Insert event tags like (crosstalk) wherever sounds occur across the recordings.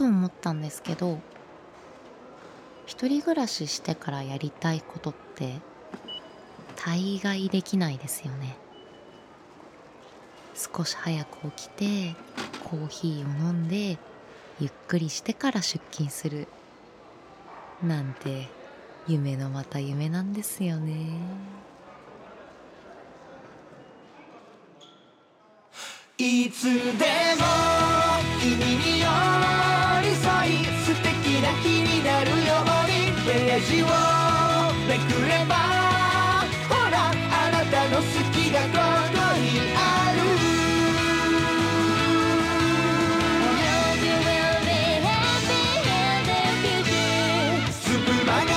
と思ったんですけど一人暮らししてからやりたいことって大概できないですよね。少し早く起きてコーヒーを飲んでゆっくりしてから出勤する。なんて夢のまた夢なんですよね。いつでもジをめくればほらあなたの好きがここにある。スプマガ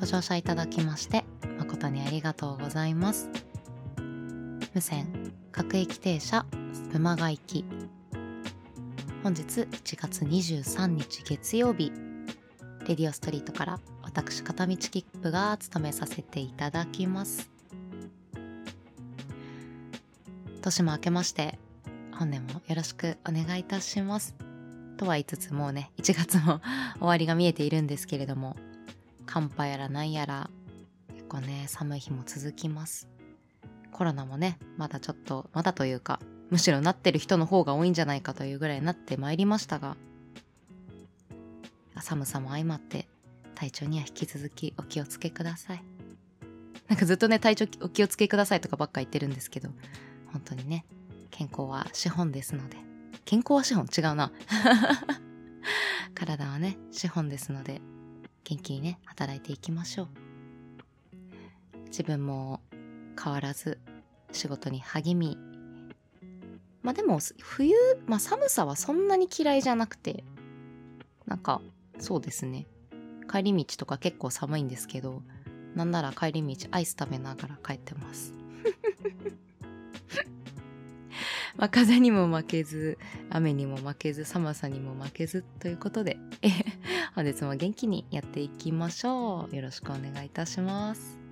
ご乗車いただきまして誠にありがとうございます。無線各駅停車スプマガ行き本日1月23日月曜日レディオストリートから私片道切符が務めさせていただきます。年も明けまして本年もよろしくお願いいたします。とは言いつつもうね1月も (laughs) 終わりが見えているんですけれども寒波やらなんやら結構ね寒い日も続きます。コロナもねまだちょっとまだというかむしろなってる人の方が多いんじゃないかというぐらいになってまいりましたが寒さも相まって体調には引き続きお気をつけください。なんかずっとね体調お気をつけくださいとかばっか言ってるんですけど本当にね健康は資本ですので健康は資本？違うな。(laughs) 体はね資本ですので元気にね働いていきましょう。自分も変わらず仕事に励み。まあでも冬、まあ、寒さはそんなに嫌いじゃなくてなんかそうですね。帰り道とか結構寒いんですけどなんなら帰り道アイス食べながら帰ってます。(laughs) まあ風にも負けず雨にも負けず寒さにも負けずということで (laughs) 本日も元気にやっていきましょう。よろしくお願いいたします。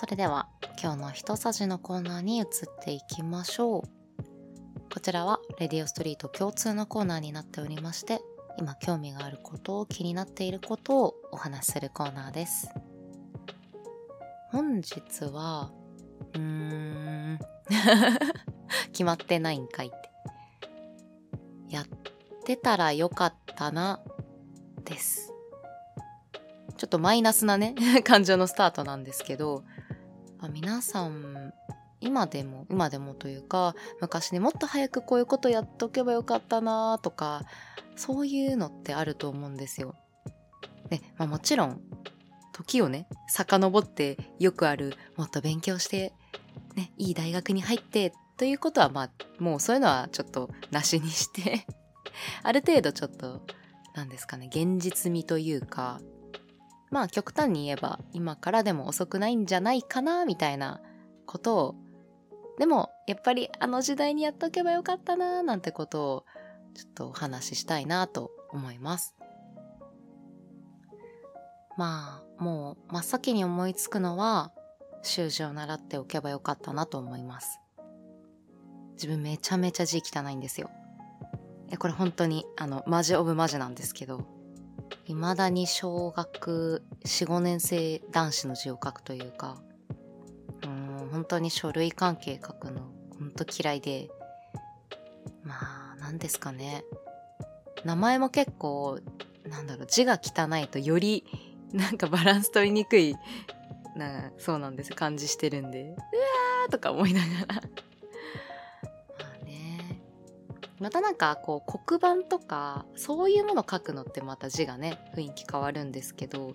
それでは今日の一さじのコーナーに移っていきましょう。こちらはレディオストリート共通のコーナーになっておりまして今興味があることを気になっていることをお話しするコーナーです。本日はうーん (laughs) 決まってないんかいって。やってたらよかったなです。ちょっとマイナスなね (laughs) 感情のスタートなんですけどあ皆さん今でも今でもというか昔ねもっと早くこういうことやっとけばよかったなとかそういうのってあると思うんですよ。で、まあ、もちろん時をね遡ってよくあるもっと勉強して、ね、いい大学に入ってということはまあもうそういうのはちょっとなしにして (laughs) ある程度ちょっと何ですかね現実味というかまあ極端に言えば今からでも遅くないんじゃないかなみたいなことをでもやっぱりあの時代にやっとけばよかったななんてことをちょっとお話ししたいなと思います。まあもう真っ先に思いつくのは習字を習っておけばよかったなと思います。自分めちゃめちゃ字汚いんですよ。これ本当にあのマジオブマジなんですけど未だに小学45年生男子の字を書くというかう本当に書類関係書くの本当嫌いでまあ何ですかね。名前も結構なんだろう字が汚いとよりなんかバランス取りにくいなそうなんです。感じしてるんでうわーとか思いながら。またなんかこう黒板とかそういうもの書くのってまた字がね雰囲気変わるんですけど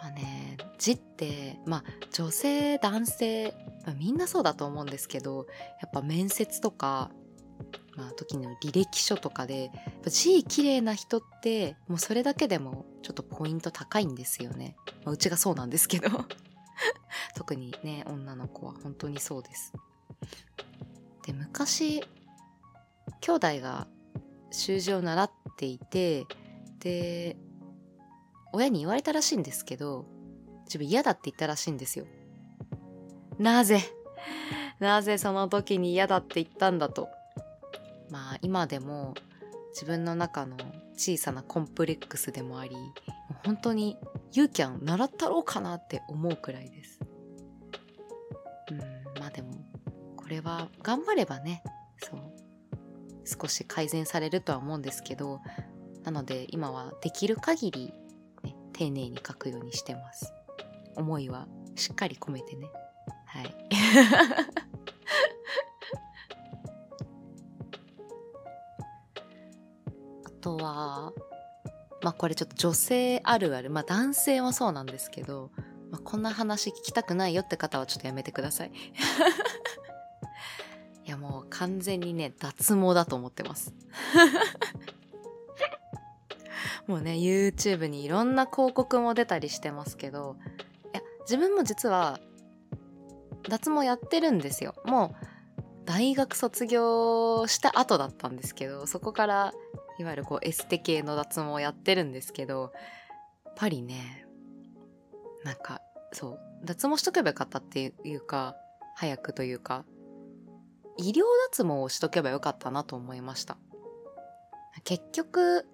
まあね字ってまあ女性男性、まあ、みんなそうだと思うんですけどやっぱ面接とかまあ時の履歴書とかでやっぱ字綺麗な人ってもうそれだけでもちょっとポイント高いんですよね、まあ、うちがそうなんですけど。(laughs) 特にね女の子は本当にそうです。で昔兄弟が習字を習っていてで親に言われたらしいんですけど自分嫌だって言ったらしいんですよ。なぜ？なぜその時に嫌だって言ったんだと？まあ今でも自分の中の小さなコンプレックスでもあり本当にユーキャン習ったろうかなって思うくらいです。うんまあでもこれは頑張ればね少し改善されるとは思うんですけどなので今はできる限り、ね、丁寧に書くようにしてます。思いはしっかり込めてね。はい。(laughs) あとはまあこれちょっと女性あるある。まあ男性はそうなんですけど、まあ、こんな話聞きたくないよって方はちょっとやめてください。完全にね脱毛だと思ってます。(laughs) もうね YouTube にいろんな広告も出たりしてますけどいや自分も実は脱毛やってるんですよ。もう大学卒業した後だったんですけどそこからいわゆるこうエステ系の脱毛やってるんですけどやっぱりねなんかそう脱毛しとけばよかったっていうか早くというか医療脱毛をしとけばよかったなと思いました。結局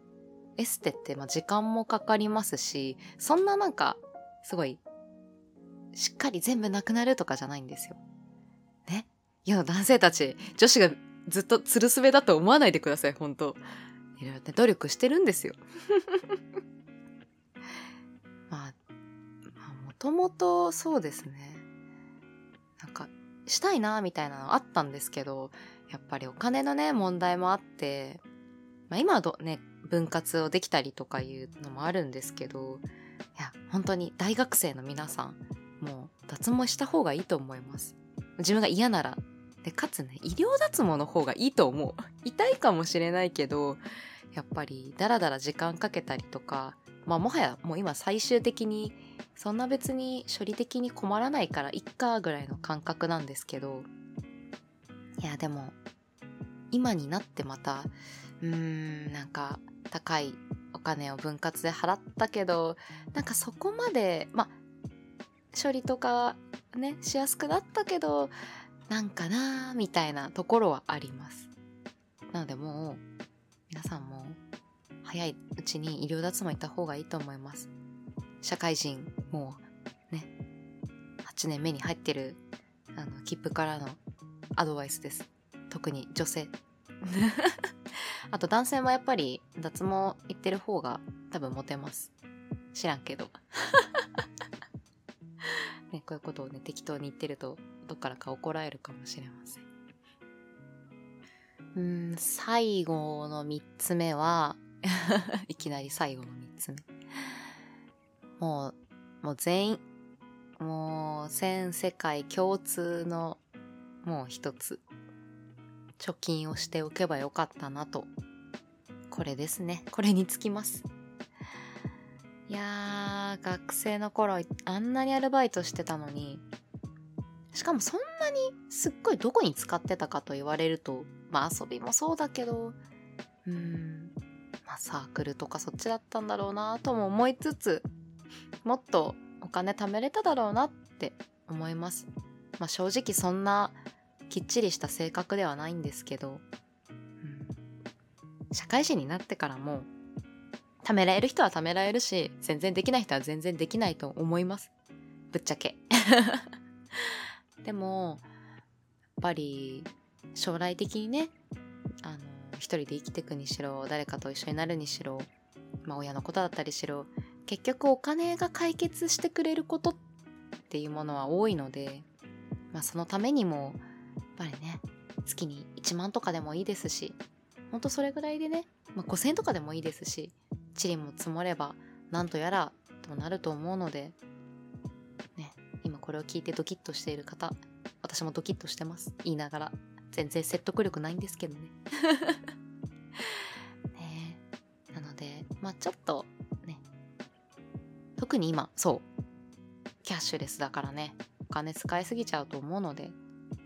エステってまあ時間もかかりますしそんななんかすごいしっかり全部なくなるとかじゃないんですよ。ね？いや男性たち女子がずっとつるすべだと思わないでください本当。いろいろね努力してるんですよ。(laughs) まあもともとそうですね。なんかしたいなみたいなのあったんですけどやっぱりお金のね問題もあって、まあ、今はね分割をできたりとかいうのもあるんですけどいや本当に大学生の皆さんもう脱毛した方がいいと思います。自分が嫌ならでかつね医療脱毛の方がいいと思う。(laughs) 痛いかもしれないけどやっぱりダラダラ時間かけたりとかまあもはやもう今最終的にそんな別に処理的に困らないからいっかぐらいの感覚なんですけどいやでも今になってまたうーんなんか高いお金を分割で払ったけどなんかそこまでまあ処理とかねしやすくなったけどなんかなーみたいなところはあります。なのでもう皆さんも早いうちに医療脱毛行った方がいいと思います。社会人もうね8年目に入ってるあの切符からのアドバイスです。特に女性。(laughs) あと男性もやっぱり脱毛行ってる方が多分モテます。知らんけど。(laughs) ねこういうことをね適当に言ってるとどっからか怒られるかもしれません。うん最後の3つ目は (laughs) いきなり最後の3つ目。もうもう全員もう全世界共通のもう一つ貯金をしておけばよかったなと。これですね。これにつきます。いやー学生の頃あんなにアルバイトしてたのにしかもそんなにすっごいどこに使ってたかと言われるとまあ遊びもそうだけどうんまあサークルとかそっちだったんだろうなとも思いつつもっとお金貯めれただろうなって思います。まあ正直そんなきっちりした性格ではないんですけど、うん、社会人になってからも貯められる人は貯められるし全然できない人は全然できないと思います。ぶっちゃけ。(laughs) でもやっぱり将来的にねあの一人で生きていくにしろ誰かと一緒になるにしろ、まあ、親のことだったりしろ結局お金が解決してくれることっていうものは多いので、まあ、そのためにもやっぱりね月に1万とかでもいいですしほんとそれぐらいでね、まあ、5,000とかでもいいですしチリも積もればなんとやらとなると思うのでね今これを聞いてドキッとしている方私もドキッとしてます。言いながら全然説得力ないんですけどね。(laughs) ね。なのでまあちょっと特に今そう。キャッシュレスだからね。お金使いすぎちゃうと思うので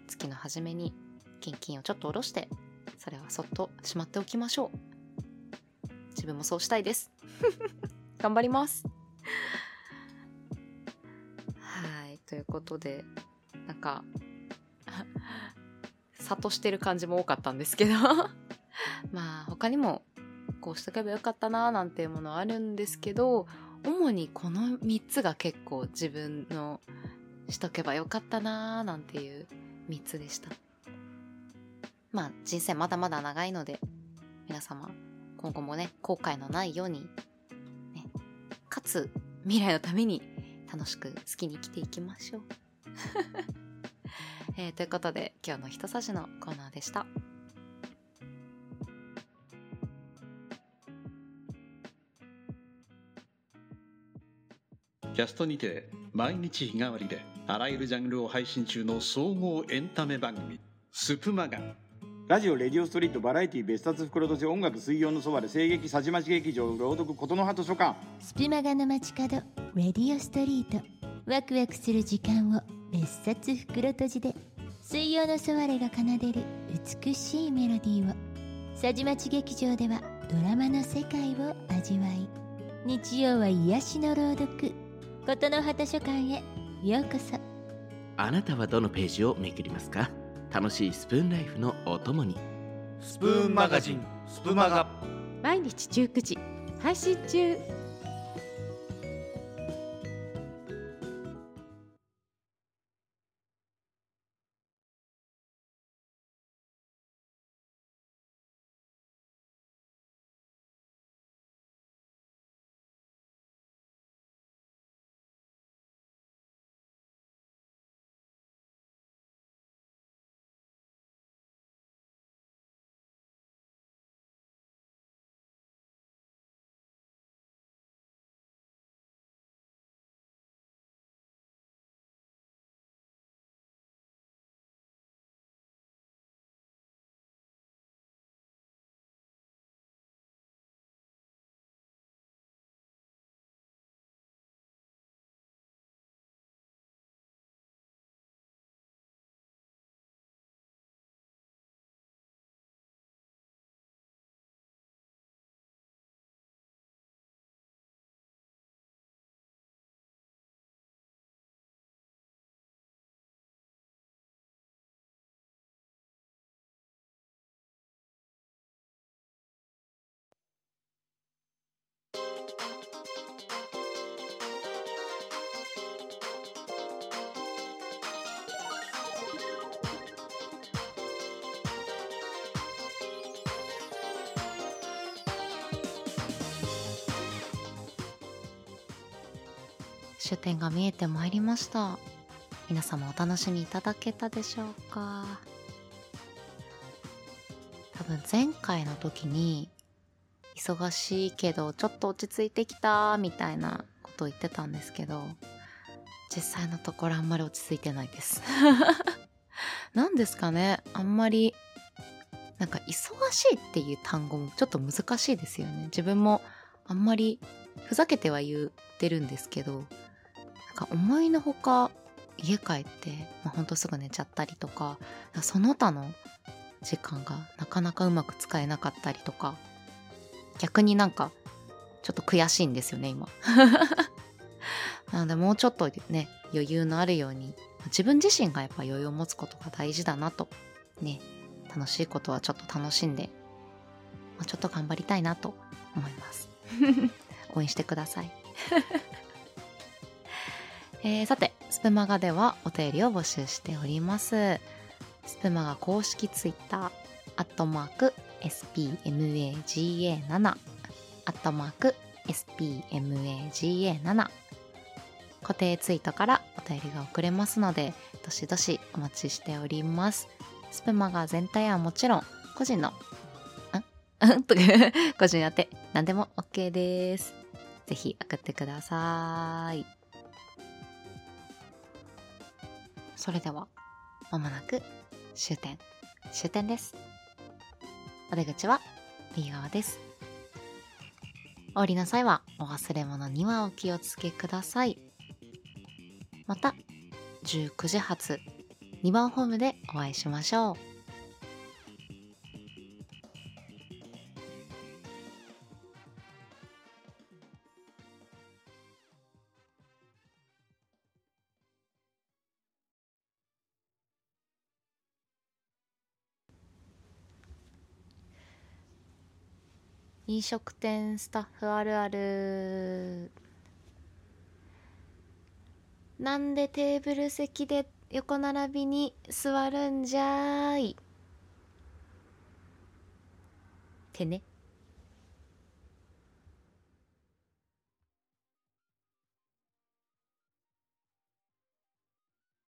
月の初めに現金をちょっと下ろしてそれはそっとしまっておきましょう。自分もそうしたいです。(laughs) 頑張ります。はい。ということでなんか (laughs) 諭してる感じも多かったんですけど。(laughs) まあ他にもこうしとけばよかったなーなんていうものはあるんですけど主にこの3つが結構自分のしとけばよかったなーなんていう3つでした。まあ人生まだまだ長いので皆様今後もね後悔のないようにねかつ未来のために楽しく好きに生きていきましょう、(laughs) えーということで今日の一さじのコーナーでした。キャストにて毎日日替わりであらゆるジャンルを配信中の総合エンタメ番組「スプマガ」ラジオ、レディオストリート、バラエティ、別冊袋とじ、音楽、水曜のそばで、声劇、さじまち劇場、朗読、琴の葉図書館。スプマガの街角レディオストリート。ワクワクする時間を別冊袋閉じで水曜のソワレが奏でる美しいメロディーを。さじまち劇場ではドラマの世界を味わい日曜は癒しの朗読琴の葉図書館へ。ようこそ。あなたはどのページをめくりますか？楽しいスプーンライフのお供に。スプーンマガジンスプマガ。毎日19時。配信中終点が見えてまいりました。皆様お楽しみいただけたでしょうか？多分前回の時に忙しいけどちょっと落ち着いてきたみたいなことを言ってたんですけど実際のところあんまり落ち着いてないです。(laughs) 何ですかね。あんまりなんか忙しいっていう単語もちょっと難しいですよね。自分もあんまりふざけては言ってるんですけどなんか思いのほか家帰って、まあ、ほんとすぐ寝ちゃったりとかその他の時間がなかなかうまく使えなかったりとか逆になんかちょっと悔しいんですよね今。(laughs) なのでもうちょっとね余裕のあるように自分自身がやっぱ余裕を持つことが大事だなとね楽しいことはちょっと楽しんで、まあ、ちょっと頑張りたいなと思います。応援してください。(laughs) えーさてスプマガではお便りを募集しております。スプマガ公式ツイッターアットマーク SPMAGA7 アットマーク SPMAGA7 固定ツイートからお便りが送れますのでどしどしお待ちしておりますスプマガ全体はもちろん個人のん？(laughs) とか個人宛て何でも OK ですぜひ送ってください。それでは、まもなく終点、終点です。お出口は右側です。お降りの際はお忘れ物にはお気をつけください。また、19時発2番ホームでお会いしましょう。飲食店スタッフあるある。なんでテーブル席で横並びに座るんじゃーい。ってね。